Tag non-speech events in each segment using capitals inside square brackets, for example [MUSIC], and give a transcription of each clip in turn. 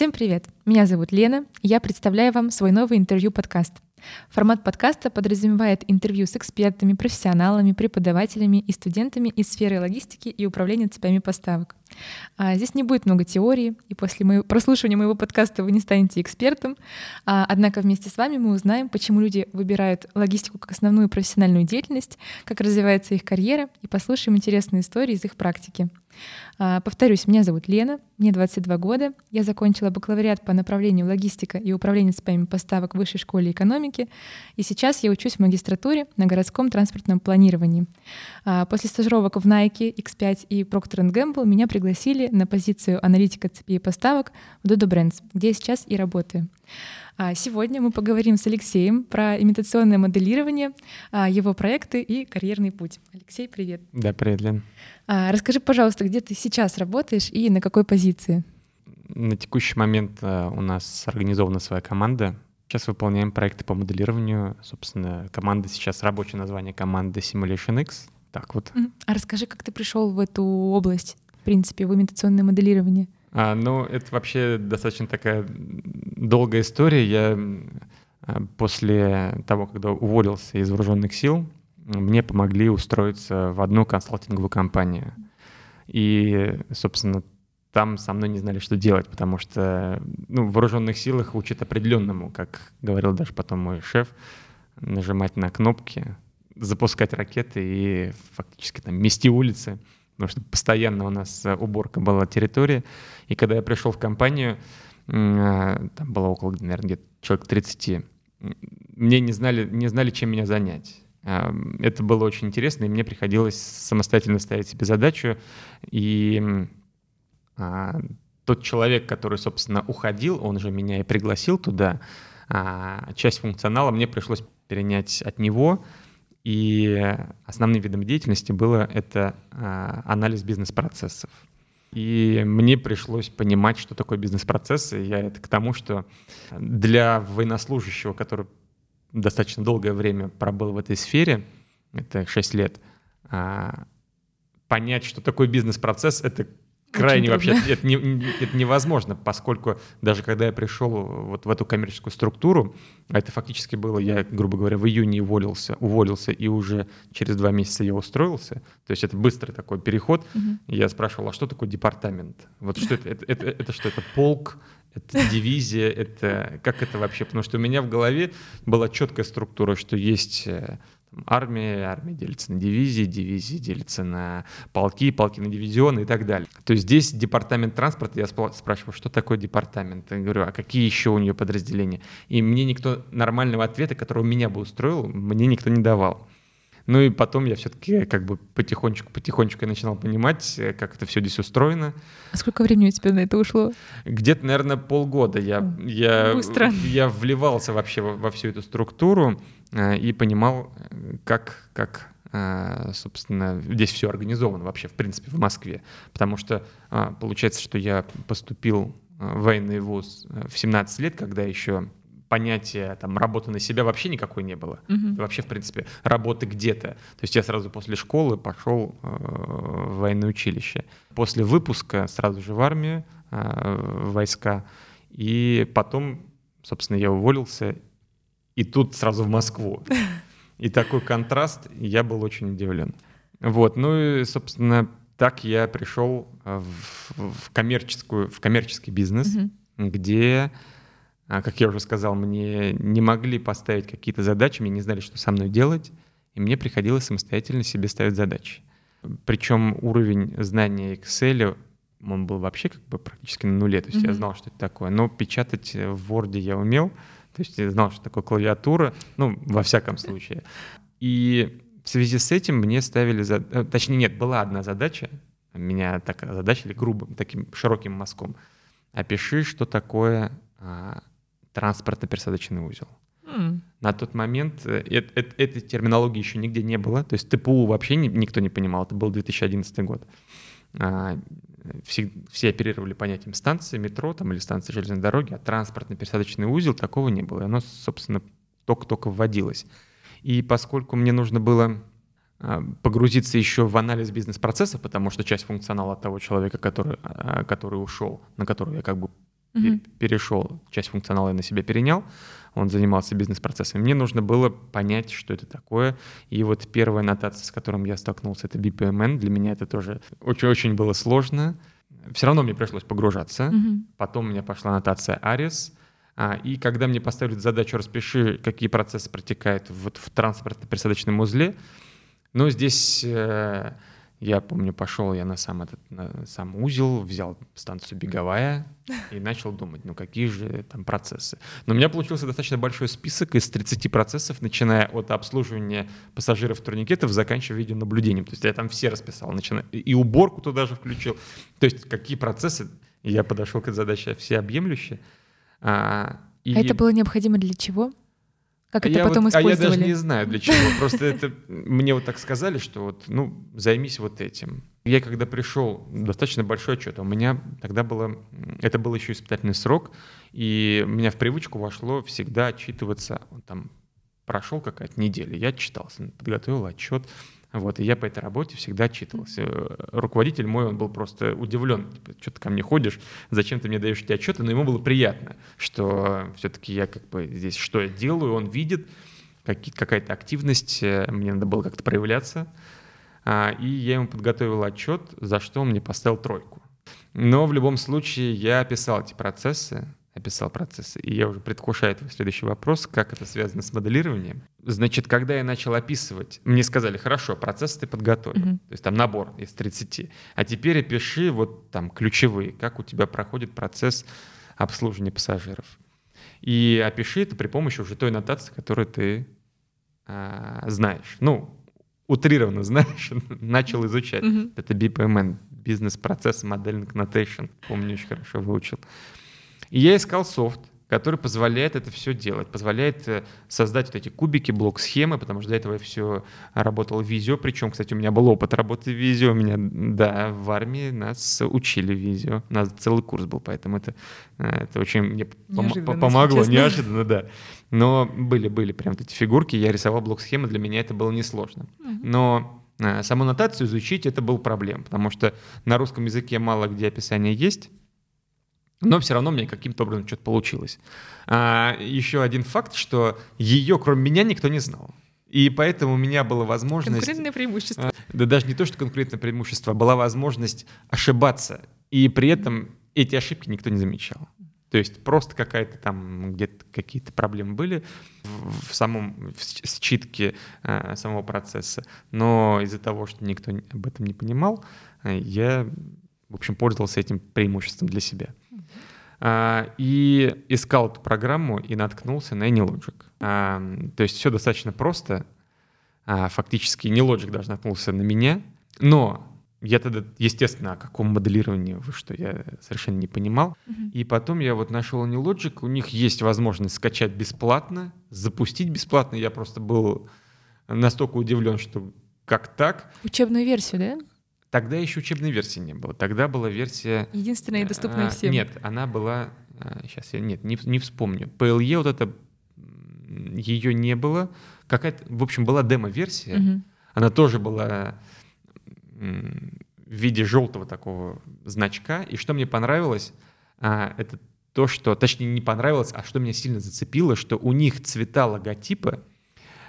Всем привет! Меня зовут Лена, и я представляю вам свой новый интервью-подкаст — Формат подкаста подразумевает интервью с экспертами, профессионалами, преподавателями и студентами из сферы логистики и управления цепями поставок. А здесь не будет много теории, и после моего, прослушивания моего подкаста вы не станете экспертом. А, однако вместе с вами мы узнаем, почему люди выбирают логистику как основную профессиональную деятельность, как развивается их карьера, и послушаем интересные истории из их практики. А, повторюсь, меня зовут Лена, мне 22 года. Я закончила бакалавриат по направлению логистика и управление цепями поставок в Высшей школе экономики, и сейчас я учусь в магистратуре на городском транспортном планировании. А, после стажировок в Nike, X5 и Procter Gamble меня пригласили на позицию аналитика цепи поставок в Dodo Brands, где я сейчас и работаю. А сегодня мы поговорим с Алексеем про имитационное моделирование, а, его проекты и карьерный путь. Алексей, привет. Да, привет, Лен. Расскажи, пожалуйста, где ты сейчас работаешь и на какой позиции? На текущий момент у нас организована своя команда. Сейчас выполняем проекты по моделированию. Собственно, команда сейчас рабочее название команды Simulation X. Так вот. А расскажи, как ты пришел в эту область, в принципе, в имитационное моделирование? А, ну, это вообще достаточно такая долгая история. Я а, после того, когда уволился из вооруженных сил, мне помогли устроиться в одну консалтинговую компанию. И, собственно, там со мной не знали, что делать, потому что ну, в вооруженных силах учат определенному, как говорил даже потом мой шеф, нажимать на кнопки, запускать ракеты и фактически там мести улицы потому что постоянно у нас уборка была территории. И когда я пришел в компанию, э, там было около, наверное, где-то человек 30, мне не знали, не знали, чем меня занять. Э, это было очень интересно, и мне приходилось самостоятельно ставить себе задачу. И а, тот человек, который, собственно, уходил, он же меня и пригласил туда, а, часть функционала мне пришлось перенять от него, и основным видом деятельности было это а, анализ бизнес-процессов. И мне пришлось понимать, что такое бизнес-процессы. Я это к тому, что для военнослужащего, который достаточно долгое время пробыл в этой сфере, это 6 лет, а, понять, что такое бизнес-процесс, это крайне вообще это, не, это невозможно, поскольку даже когда я пришел вот в эту коммерческую структуру, а это фактически было, я, грубо говоря, в июне уволился, уволился и уже через два месяца я устроился, то есть это быстрый такой переход. Угу. Я спрашивал, а что такое департамент? Вот что это? Это, это, это что? Это полк? Это дивизия? Это как это вообще? Потому что у меня в голове была четкая структура, что есть э, армия, армия делится на дивизии, дивизии делятся на полки, полки на дивизионы и так далее. То есть здесь департамент транспорта, я спрашиваю, что такое департамент? Я говорю, а какие еще у нее подразделения? И мне никто нормального ответа, которого меня бы устроил, мне никто не давал. Ну и потом я все-таки как бы потихонечку-потихонечку начинал понимать, э, как это все здесь устроено. А сколько времени у тебя на это ушло? Где-то, наверное, полгода я, я, Быстро. я вливался вообще во, во всю эту структуру э, и понимал, как, как э, собственно, здесь все организовано вообще, в принципе, в Москве. Потому что получается, что я поступил в военный вуз в 17 лет, когда еще понятия там работы на себя вообще никакой не было. Mm-hmm. Вообще, в принципе, работы где-то. То есть я сразу после школы пошел э, в военное училище. После выпуска сразу же в армию, э, в войска. И потом, собственно, я уволился. И тут сразу в Москву. И такой контраст, я был очень удивлен. Вот, ну и, собственно, так я пришел в, в коммерческую, в коммерческий бизнес, mm-hmm. где а, как я уже сказал, мне не могли поставить какие-то задачи, мне не знали, что со мной делать, и мне приходилось самостоятельно себе ставить задачи. Причем уровень знания Excel, он был вообще как бы практически на нуле, то есть mm-hmm. я знал, что это такое. Но печатать в Word я умел, то есть я знал, что такое клавиатура, ну, во всяком случае. И в связи с этим мне ставили, зад... Э, точнее, нет, была одна задача, меня так задачили грубым, таким широким мазком. Опиши, что такое а, транспортно-пересадочный узел. Mm. На тот момент э, э, э, этой терминологии еще нигде не было, то есть ТПУ вообще ни, никто не понимал, это был 2011 год. А, все, все оперировали понятием станции метро там, или станции железной дороги, а транспортно-пересадочный узел такого не было. И оно, собственно, только-только вводилось. И поскольку мне нужно было а, погрузиться еще в анализ бизнес-процесса, потому что часть функционала того человека, который, а, который ушел, на которого я как бы угу. перешел, часть функционала я на себя перенял, он занимался бизнес-процессами. Мне нужно было понять, что это такое. И вот первая нотация, с которой я столкнулся, это BPMN. Для меня это тоже очень-очень было сложно. Все равно мне пришлось погружаться. Угу. Потом у меня пошла нотация ARIS. А, и когда мне поставили задачу «распиши, какие процессы протекают вот в транспортно-пересадочном узле», ну, здесь э, я помню, пошел я на сам этот на сам узел, взял станцию беговая и начал думать, ну какие же там процессы. Но у меня получился достаточно большой список из 30 процессов, начиная от обслуживания пассажиров турникетов, заканчивая видеонаблюдением. То есть я там все расписал, начиная и уборку туда же включил. То есть какие процессы, я подошел к этой задаче всеобъемлюще. А, и... а это было необходимо для чего? Как это я потом вот, использовали? А я даже не знаю для чего. Просто это мне вот так сказали, что вот, ну, займись вот этим. Я когда пришел, достаточно большой отчет. У меня тогда было, это был еще испытательный срок, и у меня в привычку вошло всегда отчитываться. Там прошел какая-то неделя, я отчитался, подготовил отчет. Вот, и я по этой работе всегда отчитывался. Руководитель мой, он был просто удивлен. Типа, что ты ко мне ходишь, зачем ты мне даешь эти отчеты? Но ему было приятно, что все-таки я как бы здесь, что я делаю, он видит, какая-то активность, э, мне надо было как-то проявляться. А, и я ему подготовил отчет, за что он мне поставил тройку. Но в любом случае я описал эти процессы, описал процессы. И я уже предвкушаю твой следующий вопрос, как это связано с моделированием. Значит, когда я начал описывать, мне сказали, хорошо, процесс ты подготовил, mm-hmm. то есть там набор из 30, а теперь опиши вот там ключевые, как у тебя проходит процесс обслуживания пассажиров. И опиши это при помощи уже той нотации, которую ты а, знаешь. Ну, утрированно [LAUGHS] знаешь, начал изучать. Mm-hmm. Это BPMN, бизнес-процесс моделинг нотейшн. Помню, очень хорошо выучил. И я искал софт, который позволяет это все делать, позволяет э, создать вот эти кубики, блок-схемы, потому что до этого я все работал в Visio, причем, кстати, у меня был опыт работы в Visio, у меня, да, в армии нас учили в Visio, у нас целый курс был, поэтому это, э, это очень мне пом- помогло, неожиданно, да. Но были-были прям эти фигурки, я рисовал блок-схемы, для меня это было несложно. Но э, саму нотацию изучить это был проблем, потому что на русском языке мало где описание есть, но все равно мне каким-то образом что-то получилось. А, еще один факт, что ее, кроме меня, никто не знал. И поэтому у меня была возможность... Конкурентное преимущество. А, да даже не то, что конкурентное преимущество, а была возможность ошибаться. И при этом эти ошибки никто не замечал. То есть просто какая-то там где-то какие-то проблемы были в, в самом в считке э, самого процесса, но из-за того, что никто об этом не понимал, я, в общем, пользовался этим преимуществом для себя. А, и искал эту программу и наткнулся на AnyLogic. А, то есть все достаточно просто. А, фактически AnyLogic даже наткнулся на меня. Но я тогда, естественно, о каком моделировании вы что, я совершенно не понимал. Uh-huh. И потом я вот нашел AnyLogic, у них есть возможность скачать бесплатно, запустить бесплатно. Я просто был настолько удивлен, что как так? Учебную версию, да? Тогда еще учебной версии не было. Тогда была версия... Единственная и доступная а, всем. Нет, она была... Сейчас а, я нет, не, не вспомню. PLE вот это... Ее не было. Какая-то... В общем, была демо-версия. Угу. Она тоже была в виде желтого такого значка. И что мне понравилось, а, это то, что... Точнее, не понравилось, а что меня сильно зацепило, что у них цвета логотипа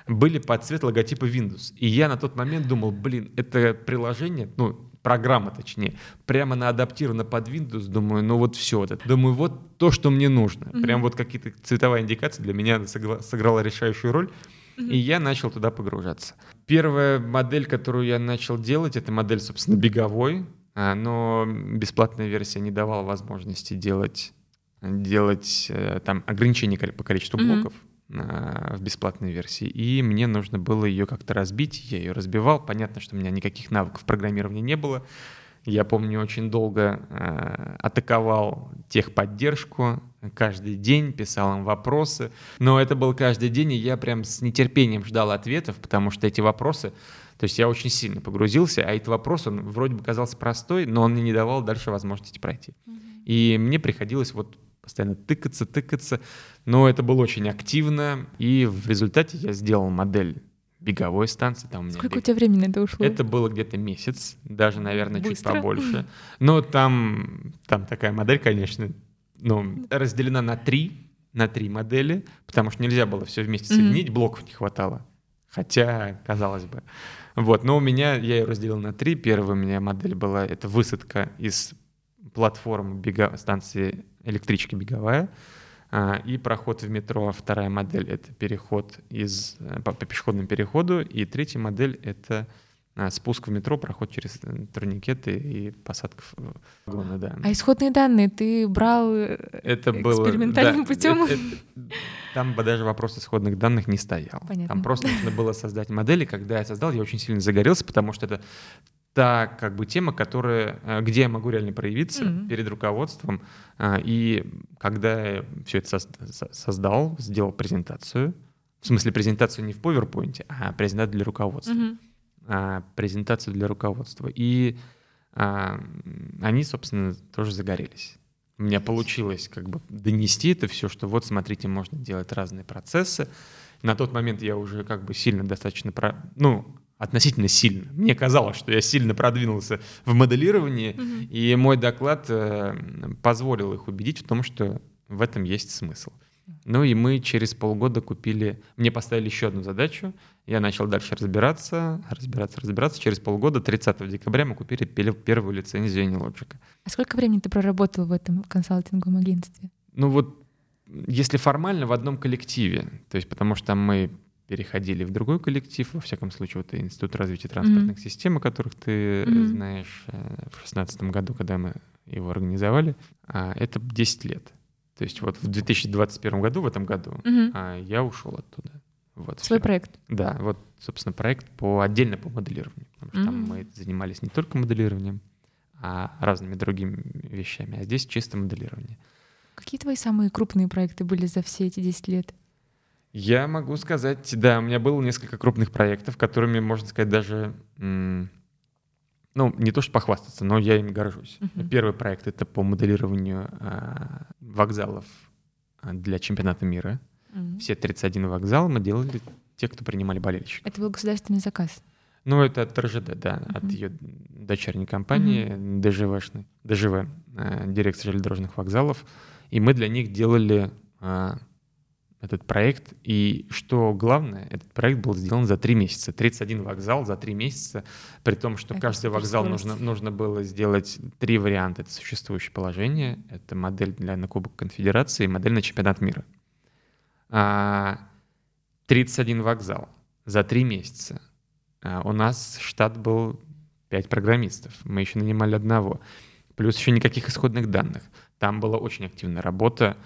были под цвет логотипа Windows. И я на тот момент думал, блин, это приложение, ну, программа точнее, прямо на адаптирована под Windows, думаю, ну вот все вот это. Думаю, вот то, что мне нужно. Mm-hmm. Прям вот какие-то цветовая индикация для меня сыграла, решающую роль. И я начал туда погружаться. Первая модель, которую я начал делать, это модель, собственно, беговой, а, но бесплатная версия не давала возможности делать, делать э, там ограничения по количеству блоков. Mm-hmm в бесплатной версии, и мне нужно было ее как-то разбить, я ее разбивал, понятно, что у меня никаких навыков программирования не было, я помню, очень долго э, атаковал техподдержку, каждый день писал им вопросы, но это был каждый день, и я прям с нетерпением ждал ответов, потому что эти вопросы, то есть я очень сильно погрузился, а этот вопрос, он вроде бы казался простой, но он мне не давал дальше возможности пройти. И мне приходилось вот постоянно тыкаться, тыкаться. Но это было очень активно, и в результате я сделал модель беговой станции. Там у Сколько бег... у тебя времени это ушло? Это было где-то месяц, даже, наверное, Быстро? чуть побольше. Но там, там такая модель, конечно, ну, разделена на три, на три модели, потому что нельзя было все вместе соединить, mm-hmm. блоков не хватало. Хотя, казалось бы. Вот, но у меня, я ее разделил на три. Первая у меня модель была, это высадка из платформы бега, станции электрички беговая, а, и проход в метро. Вторая модель — это переход из, э, по, по пешеходному переходу. И третья модель — это а, спуск в метро, проход через э, турникеты и посадка в вагоны, да. А исходные данные ты брал э, это экспериментальным было, да, путем? Это, это, там бы даже вопрос исходных данных не стоял. Понятно. Там просто нужно было создать модели. Когда я создал, я очень сильно загорелся, потому что это та как бы тема, которая, э, где я могу реально проявиться mm-hmm. перед руководством. И когда я все это создал, сделал презентацию, в смысле презентацию не в PowerPoint, а презентацию для руководства. Mm-hmm а, презентацию для руководства. И а, они, собственно, тоже загорелись. У меня получилось как бы донести это все, что вот, смотрите, можно делать разные процессы. На тот момент я уже как бы сильно достаточно, про... ну, относительно сильно. Мне казалось, что я сильно продвинулся в моделировании, mm-hmm. и мой доклад э, позволил их убедить в том, что в этом есть смысл. Ну и мы через полгода купили, мне поставили еще одну задачу, я начал дальше разбираться, разбираться, разбираться. Через полгода, 30 декабря, мы купили первую лицензию AnyLogic. А сколько времени ты проработал в этом консалтинговом агентстве? Ну вот, если формально, в одном коллективе, то есть потому что мы переходили в другой коллектив, во всяком случае, вот Институт развития транспортных mm-hmm. систем, о которых ты mm-hmm. знаешь, э, в 2016 году, когда мы его организовали, а, это 10 лет. То есть вот в 2021 году, в этом году, mm-hmm. я ушел оттуда. Вот, Свой все. проект? Да, вот, собственно, проект по отдельно по моделированию. Потому что mm-hmm. там мы занимались не только моделированием, а разными другими вещами. А здесь чисто моделирование. Какие твои самые крупные проекты были за все эти 10 лет? Я могу сказать, да, у меня было несколько крупных проектов, которыми, можно сказать, даже, ну, не то что похвастаться, но я им горжусь. Uh-huh. Первый проект — это по моделированию а, вокзалов а, для чемпионата мира. Mm-hmm. Все 31 вокзала мы делали те, кто принимали болельщиков. Это был государственный заказ? Ну, это от РЖД, да, mm-hmm. от ее дочерней компании mm-hmm. ДЖВшной, ДЖВ, э, дирекция железнодорожных вокзалов. И мы для них делали э, этот проект. И что главное, этот проект был сделан за три месяца. 31 вокзал за три месяца, при том, что это каждый вокзал нужно, нужно было сделать три варианта. Это существующее положение, это модель для на Кубок Конфедерации и модель на чемпионат мира. 31 а, вокзал за три месяца. А, у нас штат был 5 программистов. Мы еще нанимали одного. Плюс еще никаких исходных данных. Там была очень активная работа.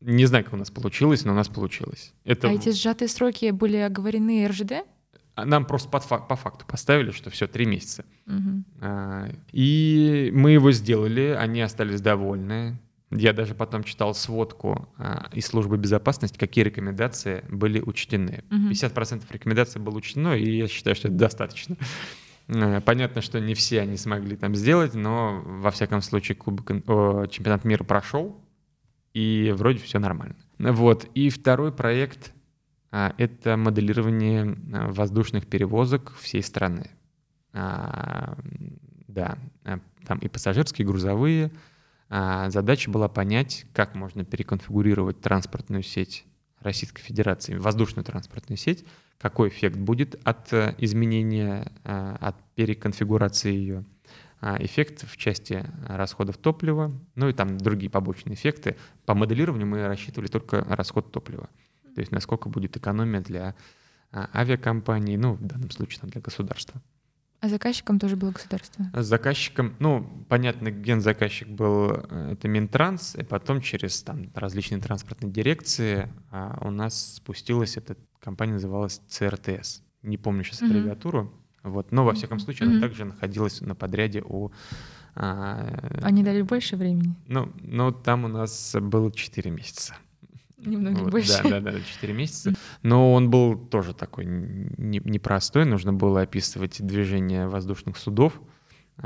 Не знаю, как у нас получилось, но у нас получилось. Это... А эти сжатые сроки были оговорены РЖД? А, нам просто по, по факту поставили, что все, три месяца. Угу. И мы его сделали, они остались довольны. Я даже потом читал сводку а, из службы безопасности, какие рекомендации были учтены. Угу. 50% рекомендаций было учтено, и я считаю, что это достаточно. А, понятно, что не все они смогли там сделать, но во всяком случае кубок, о, чемпионат мира прошел, и вроде все нормально. Вот. И второй проект а, — это моделирование а, воздушных перевозок всей страны. А, да, там и пассажирские, и грузовые — задача была понять, как можно переконфигурировать транспортную сеть Российской Федерации, воздушную транспортную сеть, какой эффект будет от э, изменения, от переконфигурации ее, эффект в части расходов топлива, ну и там другие побочные эффекты. По моделированию мы рассчитывали только расход топлива, то есть насколько будет экономия для авиакомпаний, ну в данном случае для государства. А заказчиком тоже было государство? С заказчиком, ну, понятно, гензаказчик был, э, это Минтранс, и потом через там различные транспортные дирекции а у нас спустилась эта компания, называлась ЦРТС. Не помню сейчас mm-hmm. аббревиатуру, вот, но во всяком случае она также находилась на подряде у... А, Они дали больше времени? Ну, ну, там у нас было 4 месяца. Немного вот, больше. Да, да, да, 4 месяца. Но он был тоже такой непростой. Нужно было описывать движение воздушных судов,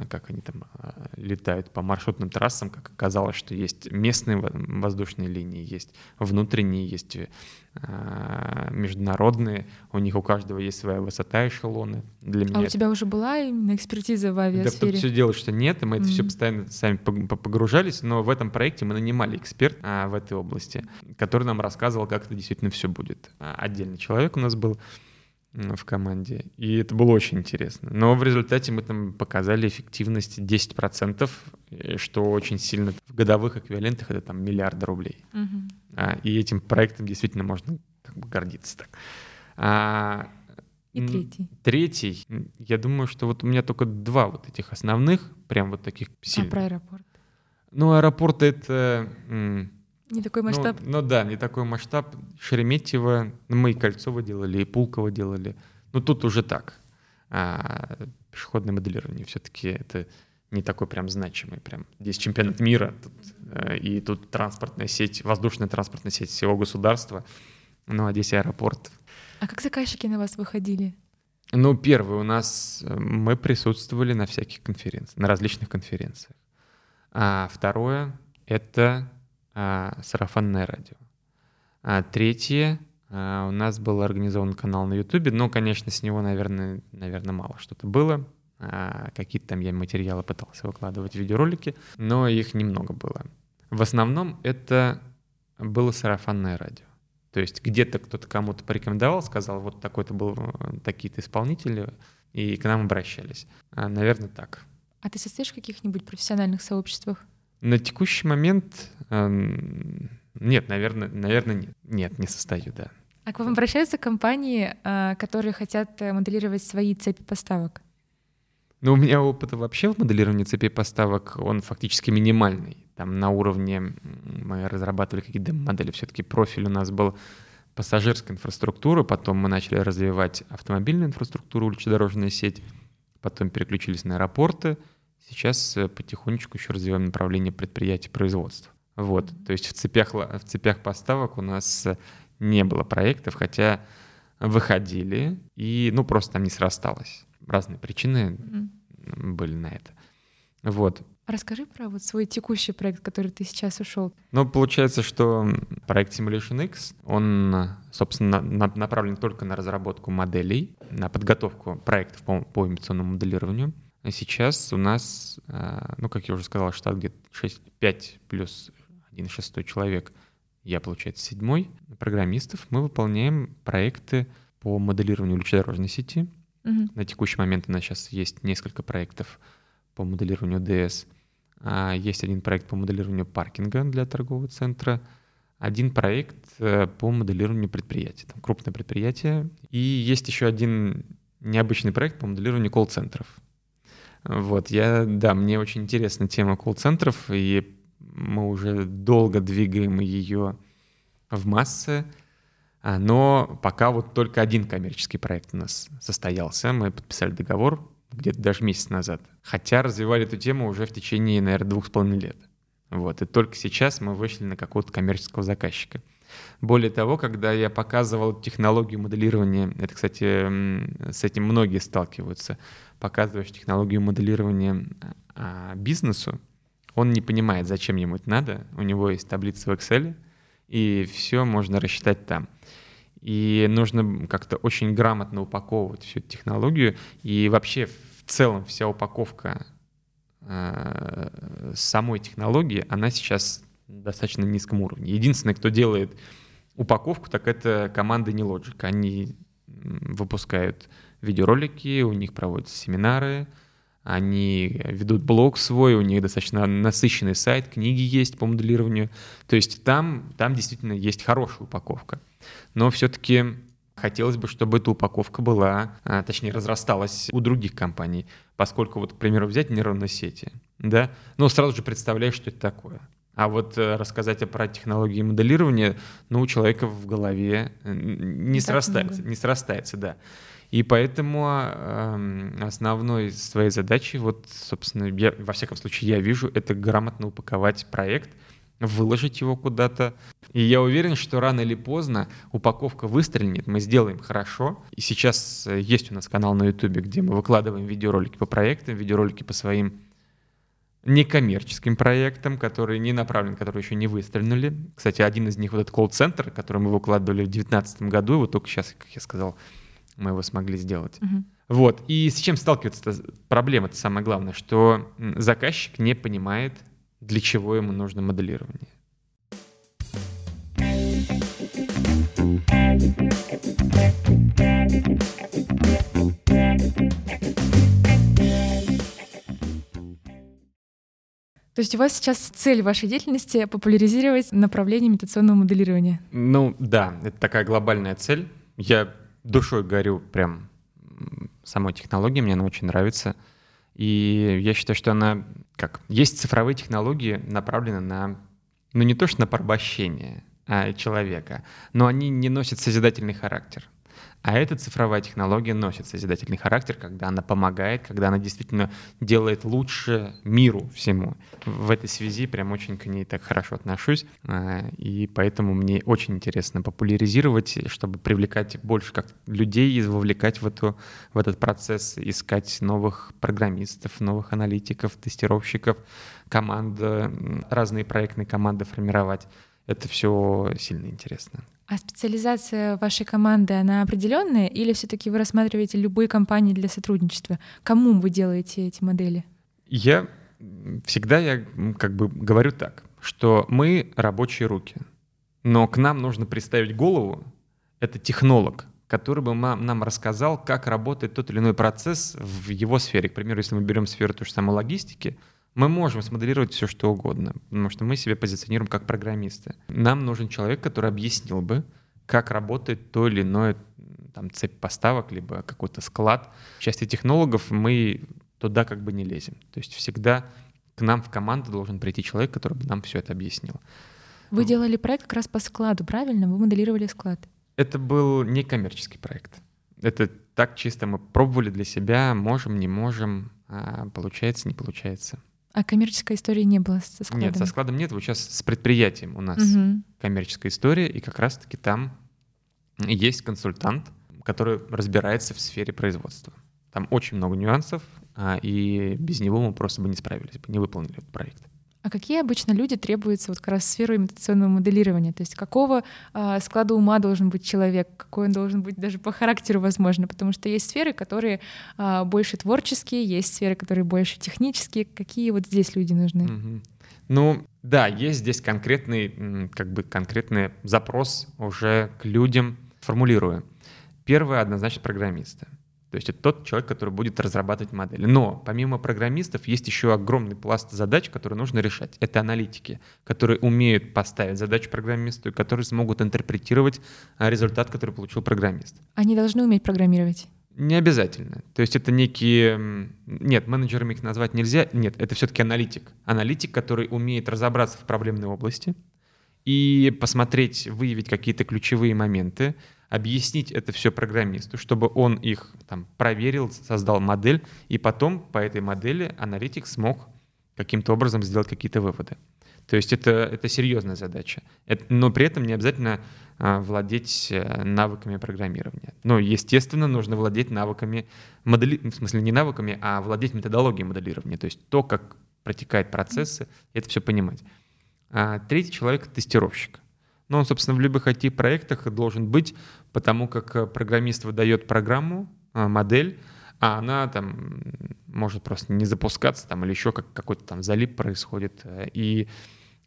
как они там а, летают по маршрутным трассам, как оказалось, что есть местные воздушные линии, есть внутренние, есть а, международные, у них у каждого есть своя высота эшелоны. Для меня а у тебя уже была именно экспертиза в авиасфере? Да, тут все дело, что нет, и мы mm-hmm. это все постоянно сами погружались, но в этом проекте мы нанимали эксперт а, в этой области, который нам рассказывал, как это действительно все будет. А, отдельный человек у нас был в команде. И это было очень интересно. Но в результате мы там показали эффективность 10%, что очень сильно в годовых эквивалентах это там миллиарды рублей. Угу. А, и этим проектом действительно можно как бы гордиться так. А, и третий. Третий, я думаю, что вот у меня только два вот этих основных, прям вот таких сильных. А про аэропорт? Ну, аэропорт это не такой масштаб? Ну, ну да, не такой масштаб. Шереметьево, ну, мы и Кольцово делали, и Пулково делали. Ну тут уже так. А пешеходное моделирование все-таки это не такой прям значимый. Прям здесь чемпионат мира, тут, э, и тут транспортная сеть, воздушная транспортная сеть всего государства. Ну, а здесь аэропорт. А как заказчики на вас выходили? Ну, первый у нас э, мы присутствовали на всяких конференциях, на различных конференциях. А второе — это а, сарафанное радио. А третье, а, у нас был организован канал на Ютубе, но, конечно, с него, наверное, наверное мало что-то было. А, какие-то там я материалы пытался выкладывать, видеоролики, но их немного было. В основном это было сарафанное радио. То есть где-то кто-то кому-то порекомендовал, сказал, вот такой-то был, такие-то исполнители, и к нам обращались. Наверное, так. А ты состоишь в каких-нибудь профессиональных сообществах? На текущий момент нет, наверное, наверное, нет. Нет, не состою, да. А к вам обращаются компании, э, которые хотят э, моделировать свои цепи поставок? Ну, у меня опыта вообще в моделировании цепей поставок, он фактически минимальный. Там на уровне мы разрабатывали какие-то модели, все-таки профиль у нас был пассажирская инфраструктура, потом мы начали развивать автомобильную инфраструктуру, улично-дорожная сеть, потом переключились на аэропорты — Сейчас э, потихонечку еще развиваем направление предприятий производства. Вот, то есть в цепях, в цепях поставок у нас э, не было проектов, хотя выходили, и, ну, просто там не срасталось. Разные причины mm-hmm. были на это. Вот. Расскажи про вот свой текущий проект, который ты сейчас ушел. Ну, получается, что проект Simulation X, он, собственно, на, направлен только на разработку моделей, на подготовку проектов по, по имитационному моделированию. Сейчас у нас, а, ну, как я уже сказал, штат где-то 6, 5 плюс 1 шестой человек. Я, получается, седьмой. Программистов мы выполняем проекты по моделированию улично-дорожной сети. Угу. На текущий момент у нас сейчас есть несколько проектов по моделированию ДС. А, есть один проект по моделированию паркинга для торгового центра, один проект э, по моделированию предприятий, там крупное предприятие. И есть еще один необычный проект по моделированию колл-центров. Вот, я, да, мне очень интересна тема колл-центров, и мы уже долго двигаем ее в массы, а, но пока вот только один коммерческий проект у нас состоялся. Мы подписали договор где-то даже месяц назад. Хотя развивали эту тему уже в течение, наверное, двух с половиной лет. Вот. И только сейчас мы вышли на какого-то коммерческого заказчика. Более того, когда я показывал технологию моделирования, это, кстати, с этим многие сталкиваются, показываешь технологию моделирования а, бизнесу, он не понимает, зачем ему это надо, у него есть таблица в Excel, и все можно рассчитать там. И нужно как-то очень грамотно упаковывать всю эту технологию, и вообще в целом вся упаковка э, самой технологии, она сейчас достаточно низком уровне. Единственное, кто делает упаковку, так это команда Nelogic. Они выпускают видеоролики, у них проводятся семинары, они ведут блог свой, у них достаточно насыщенный сайт, книги есть по моделированию. То есть там, там действительно есть хорошая упаковка. Но все-таки хотелось бы, чтобы эта упаковка была, а, точнее, разрасталась у других компаний, поскольку, вот, к примеру, взять нейронные сети, да, ну, сразу же представляешь, что это такое. А вот э, рассказать про технологии моделирования, ну, у человека в голове э, не, срастается, не срастается, да. И поэтому э, основной своей задачей, вот, собственно, я, во всяком случае, я вижу, это грамотно упаковать проект, выложить его куда-то. И я уверен, что рано или поздно упаковка выстрелит, мы сделаем хорошо. И сейчас э, есть у нас канал на YouTube, где мы выкладываем видеоролики по проектам, видеоролики по своим некоммерческим проектам, которые не направлены, которые еще не выстрелили. Кстати, один из них вот этот колл-центр, который мы выкладывали в 2019 году, вот только сейчас, как я сказал, мы его смогли сделать. Угу. Вот. И с чем сталкивается проблема, это самое главное, что заказчик не понимает, для чего ему нужно моделирование. Есть у вас сейчас цель вашей деятельности популяризировать направление имитационного моделирования? Ну да, это такая глобальная цель. Я душой горю прям самой технологии, мне она очень нравится. И я считаю, что она как есть цифровые технологии, направленные на, ну не то что на порабощение а, человека, но они не носят созидательный характер. А эта цифровая технология носит созидательный характер, когда она помогает, когда она действительно делает лучше миру всему. В этой связи прям очень к ней так хорошо отношусь, а, и поэтому мне очень интересно популяризировать, чтобы привлекать больше как людей и вовлекать в, эту, в этот процесс, искать новых программистов, новых аналитиков, тестировщиков, команд, разные проектные команды формировать. Это все сильно интересно. А специализация вашей команды, она определенная или все-таки вы рассматриваете любые компании для сотрудничества? Кому вы делаете эти модели? Я всегда я как бы говорю так, что мы рабочие руки, но к нам нужно представить голову, это технолог, который бы нам рассказал, как работает тот или иной процесс в его сфере. К примеру, если мы берем сферу той же самой логистики, мы можем смоделировать все, что угодно, потому что мы себя позиционируем как программисты. Нам нужен человек, который объяснил бы, как работает то или иное там, цепь поставок, либо какой-то склад. В части технологов мы туда как бы не лезем. То есть всегда к нам в команду должен прийти человек, который бы нам все это объяснил. Вы делали проект как раз по складу, правильно? Вы моделировали склад. Это был некоммерческий проект. Это так чисто мы пробовали для себя, можем, не можем, а получается, не получается. А коммерческой истории не было со складом? Нет, со складом нет. Вот сейчас с предприятием у нас угу. коммерческая история, и как раз-таки там есть консультант, который разбирается в сфере производства. Там очень много нюансов, а, и без него мы просто бы не справились, не выполнили этот проект. А какие обычно люди требуются вот как раз в сферу имитационного моделирования? То есть какого э, склада ума должен быть человек, какой он должен быть даже по характеру, возможно? Потому что есть сферы, которые э, больше творческие, есть сферы, которые больше технические. Какие вот здесь люди нужны? Угу. Ну, да, есть здесь конкретный, как бы конкретный запрос уже к людям, формулирую. Первое однозначно программисты. То есть это тот человек, который будет разрабатывать модели. Но помимо программистов есть еще огромный пласт задач, которые нужно решать. Это аналитики, которые умеют поставить задачу программисту и которые смогут интерпретировать а, результат, который получил программист. Они должны уметь программировать? Не обязательно. То есть это некие... Нет, менеджерами их назвать нельзя. Нет, это все-таки аналитик. Аналитик, который умеет разобраться в проблемной области и посмотреть, выявить какие-то ключевые моменты, объяснить это все программисту, чтобы он их там, проверил, создал модель, и потом по этой модели аналитик смог каким-то образом сделать какие-то выводы. То есть это, это серьезная задача. Это, но при этом не обязательно а, владеть э, навыками программирования. Но, естественно, нужно владеть навыками модели... в смысле не навыками, а владеть методологией моделирования. То есть то, как протекают процессы, это все понимать. А третий человек — тестировщик. Но он, собственно, в любых IT-проектах должен быть, потому как э, программист выдает программу, э, модель, а она там может просто не запускаться там, или еще как, какой-то там залип происходит. И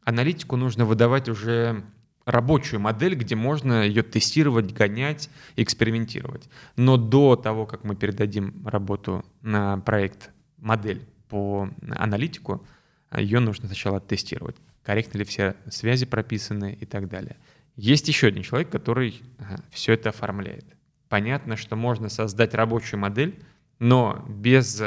аналитику нужно выдавать уже рабочую модель, где можно ее тестировать, гонять, экспериментировать. Но до того, как мы передадим работу на проект модель по аналитику, ее нужно сначала тестировать корректно ли все связи прописаны и так далее. Есть еще один человек, который все это оформляет. Понятно, что можно создать рабочую модель, но без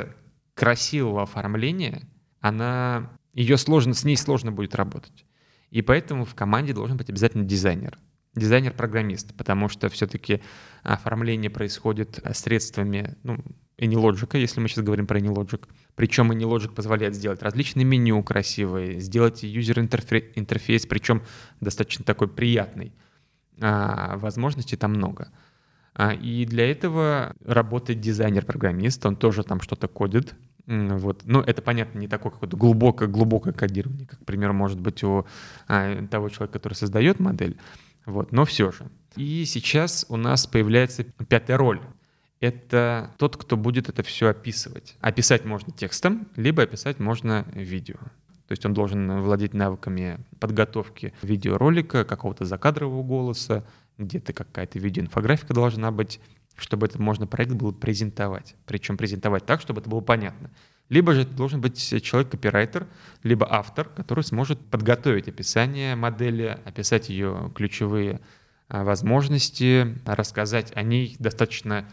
красивого оформления она, ее сложно, с ней сложно будет работать. И поэтому в команде должен быть обязательно дизайнер. Дизайнер-программист, потому что все-таки оформление происходит средствами, ну, AnyLogic, если мы сейчас говорим про AnyLogic. Причем AnyLogic позволяет сделать различные меню красивые, сделать юзер-интерфейс, причем достаточно такой приятный. А, возможностей там много. А, и для этого работает дизайнер-программист, он тоже там что-то кодит, Вот. Ну, это, понятно, не такое какое-то глубокое, глубокое кодирование, как, например, может быть у а, того человека, который создает модель. Вот. Но все же. И сейчас у нас появляется пятая роль. Это тот, кто будет это все описывать. Описать можно текстом, либо описать можно видео. То есть он должен владеть навыками подготовки видеоролика, какого-то закадрового голоса, где-то какая-то видеоинфографика должна быть, чтобы это можно проект был презентовать. Причем презентовать так, чтобы это было понятно. Либо же это должен быть человек-копирайтер, либо автор, который сможет подготовить описание модели, описать ее ключевые а, возможности, рассказать о ней достаточно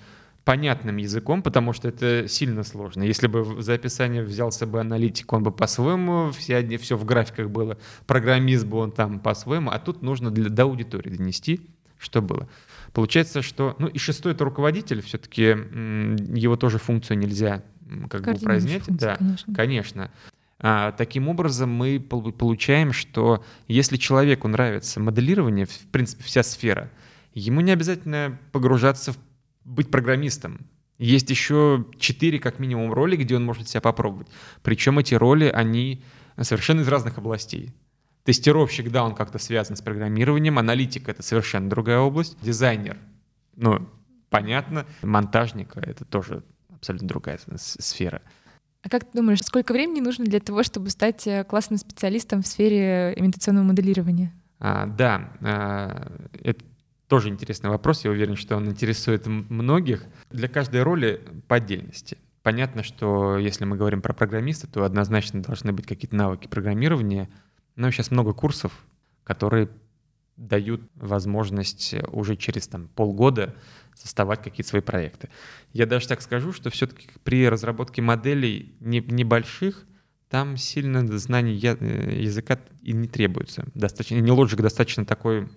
понятным языком, потому что это сильно сложно. Если бы за описание взялся бы аналитик, он бы по-своему, все, все в графиках было, программист бы он там по-своему, а тут нужно для, до аудитории донести, что было. Получается, что... Ну и шестой — это руководитель, все-таки его тоже функцию нельзя как бы упразднять. да, конечно. конечно. А, таким образом, мы получаем, что если человеку нравится моделирование, в принципе, вся сфера, ему не обязательно погружаться в быть программистом. Есть еще четыре, как минимум, роли, где он может себя попробовать. Причем эти роли, они совершенно из разных областей. Тестировщик, да, он как-то связан с программированием, аналитик — это совершенно другая область, дизайнер, ну, понятно, монтажник — это тоже абсолютно другая сфера. А как ты думаешь, сколько времени нужно для того, чтобы стать э, классным специалистом в сфере имитационного моделирования? А, да, а, это тоже интересный вопрос. Я уверен, что он интересует многих. Для каждой роли по отдельности. Понятно, что если мы говорим про программиста, то однозначно должны быть какие-то навыки программирования. Но сейчас много курсов, которые дают возможность уже через там, полгода создавать какие-то свои проекты. Я даже так скажу, что все-таки при разработке моделей небольших там сильно знаний э, языка и не требуется. Достаточно, не Logic достаточно такой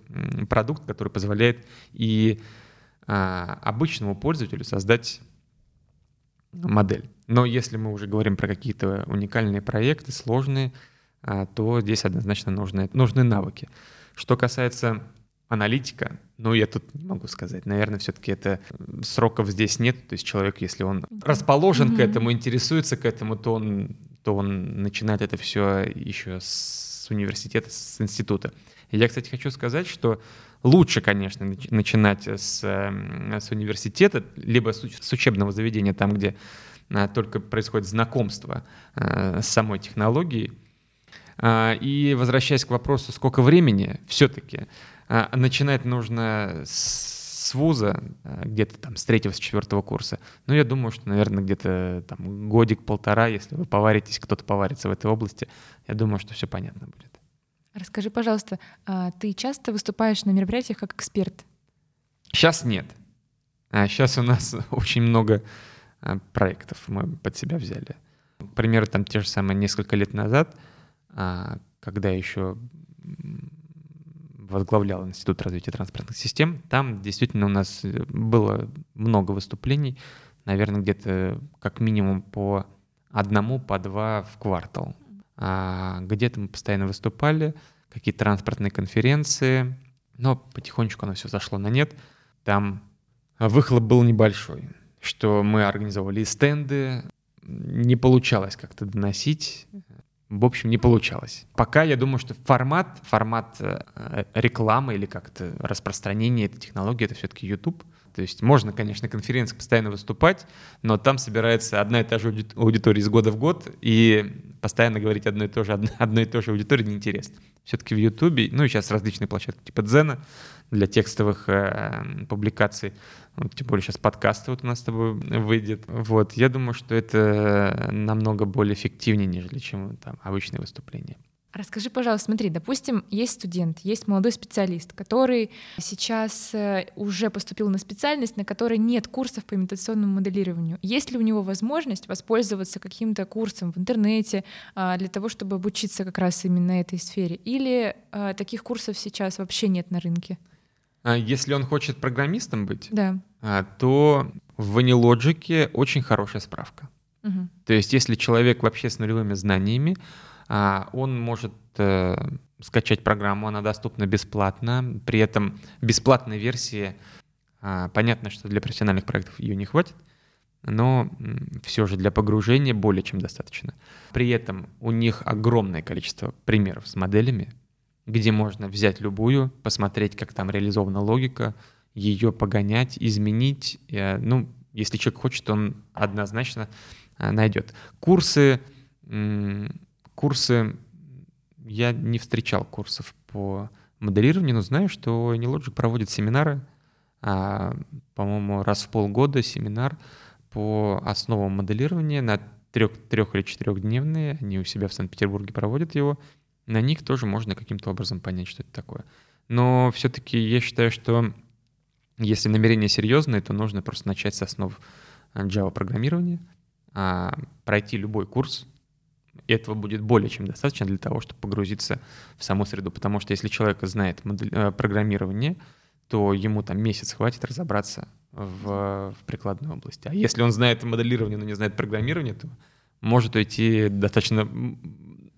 продукт, который позволяет и а, обычному пользователю создать модель. Но если мы уже говорим про какие-то уникальные проекты, сложные, а, то здесь однозначно нужны, нужны навыки. Что касается аналитика, ну, я тут не могу сказать. Наверное, все-таки это сроков здесь нет. То есть человек, если он расположен mm-hmm. к этому, интересуется к этому, то он, то он начинает это все еще с университета, с института. Я, кстати, хочу сказать, что лучше, конечно, начинать с, с университета, либо с учебного заведения, там, где а, только происходит знакомство а, с самой технологией. А, и возвращаясь к вопросу, сколько времени, все-таки начинать нужно с вуза, а, где-то там с третьего, с четвертого курса. Ну, я думаю, что, наверное, где-то там годик-полтора, если вы поваритесь, кто-то поварится в этой области, я думаю, что все понятно будет. Расскажи, пожалуйста, а ты часто выступаешь на мероприятиях как эксперт? Сейчас нет. А сейчас у нас [LAUGHS] очень много проектов мы под себя взяли. К там те же самые несколько лет назад, когда еще возглавлял Институт развития транспортных систем. Там действительно у нас э, было много выступлений, наверное, где-то как минимум по одному, по два в квартал. А где-то мы постоянно выступали, какие-то транспортные конференции, но потихонечку оно все зашло на нет. Там выхлоп был небольшой, что мы организовывали стенды, не получалось как-то доносить в общем, не получалось. Пока я думаю, что формат, формат э, рекламы или как-то распространения этой технологии это все-таки YouTube. То есть можно, конечно, на конференциях постоянно выступать, но там собирается одна и та же аудитория из года в год, и постоянно говорить одно и то же, одно [LAUGHS] и то же аудитории неинтересно. Все-таки в YouTube, ну и сейчас различные площадки типа Дзена для текстовых э, публикаций, вот, тем более сейчас подкасты вот у нас с тобой выйдет. Вот, я думаю, что это намного более эффективнее, нежели чем там обычные выступления. Расскажи, пожалуйста, смотри, допустим, есть студент, есть молодой специалист, который сейчас э, уже поступил на специальность, на которой нет курсов по имитационному моделированию. Есть ли у него возможность воспользоваться каким-то курсом в интернете а, для того, чтобы обучиться как раз именно этой сфере? Или а, таких курсов сейчас вообще нет на рынке? А если он хочет программистом быть, да. то в AnyLogic очень хорошая справка. Угу. То есть если человек вообще с нулевыми знаниями, а, он может э, скачать программу, она доступна бесплатно. При этом бесплатной версии, а, понятно, что для профессиональных проектов ее не хватит, но все же для погружения более чем достаточно. При этом у них огромное количество примеров с моделями, где можно взять любую, посмотреть, как там реализована логика, ее погонять, изменить. Э, ну, если человек хочет, он однозначно э, найдет. Курсы, курсы, я не встречал курсов по моделированию, но знаю, что Nelogic проводит семинары, а, по-моему, раз в полгода семинар по основам моделирования на трех, трех или четырехдневные, они у себя в Санкт-Петербурге проводят его, на них тоже можно каким-то образом понять, что это такое. Но все-таки я считаю, что если намерение серьезное, то нужно просто начать с основ Java программирования, а, пройти любой курс, этого будет более чем достаточно для того, чтобы погрузиться в саму среду. Потому что если человек знает модель, э, программирование, то ему там месяц хватит разобраться в, в прикладной области. А если он знает моделирование, но не знает программирование, то может уйти достаточно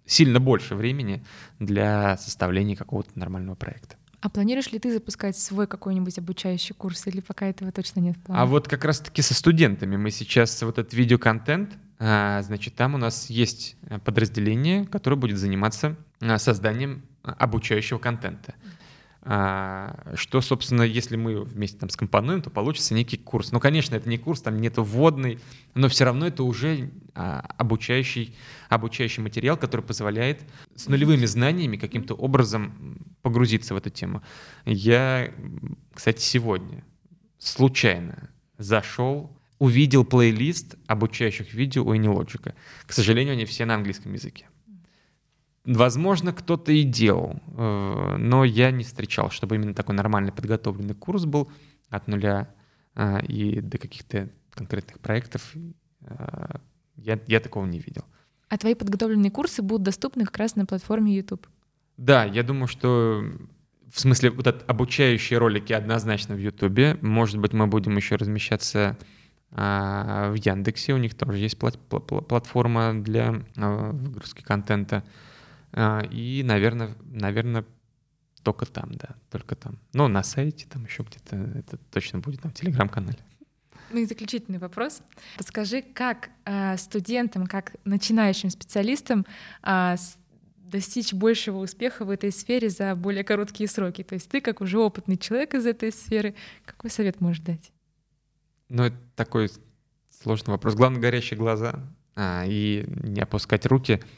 сильно больше времени для составления какого-то нормального проекта. А планируешь ли ты запускать свой какой-нибудь обучающий курс, или пока этого точно нет в планах? А вот как раз-таки со студентами мы сейчас вот этот видеоконтент, а, значит, там у нас есть подразделение, которое будет заниматься а, созданием обучающего контента. А, что, собственно, если мы вместе там скомпонуем, то получится некий курс. Ну, конечно, это не курс, там нету вводный, но все равно это уже а, обучающий, обучающий материал, который позволяет с нулевыми знаниями каким-то образом погрузиться в эту тему. Я, кстати, сегодня случайно зашел, увидел плейлист обучающих видео у Anylogic. К сожалению, они все на английском языке. Возможно, кто-то и делал, э, но я не встречал, чтобы именно такой нормальный подготовленный курс был от нуля э, и до каких-то конкретных проектов. Э, я, я такого не видел. А твои подготовленные курсы будут доступны как раз на платформе YouTube? Да, я думаю, что в смысле вот этот обучающие ролики однозначно в YouTube. Может быть, мы будем еще размещаться в Яндексе. У них тоже есть платформа для выгрузки контента. А, и, наверное, наверное, только там, да, только там. Но на сайте там еще где-то это точно будет, на телеграм-канале. Ну и заключительный вопрос. Подскажи, как э, студентам, как начинающим специалистам э, достичь большего успеха в этой сфере за более короткие сроки? То есть ты, как уже опытный человек из этой сферы, какой совет можешь дать? Ну, это такой сложный вопрос. Главное, горящие глаза а, и не опускать руки —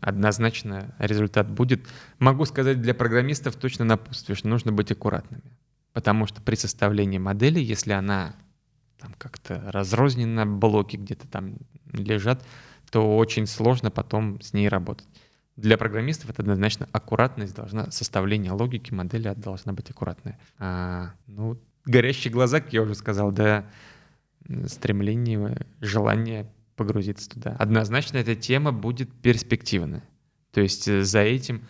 однозначно результат будет. Могу сказать для программистов точно напутствие, что нужно быть аккуратными. Потому что при составлении модели, если она там как-то разрознена, блоки где-то там лежат, то очень сложно потом с ней работать. Для программистов это однозначно аккуратность должна, составление логики модели должна быть аккуратная. А, ну, горящие глаза, как я уже сказал, да, стремление, желание погрузиться туда. Однозначно эта тема будет перспективная. То есть э, за этим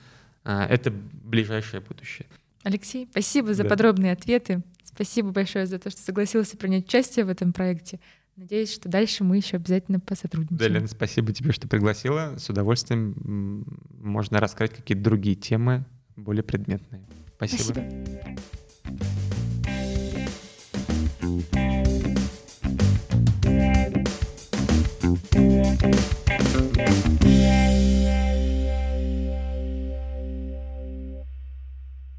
а, это ближайшее будущее. Алексей, спасибо за да. подробные ответы. Спасибо большое за то, что согласился принять участие в этом проекте. Надеюсь, что дальше мы еще обязательно посотрудничаем. Да, Лена, спасибо тебе, что пригласила. С удовольствием можно раскрыть какие-то другие темы, более предметные. Спасибо. спасибо. Thank you.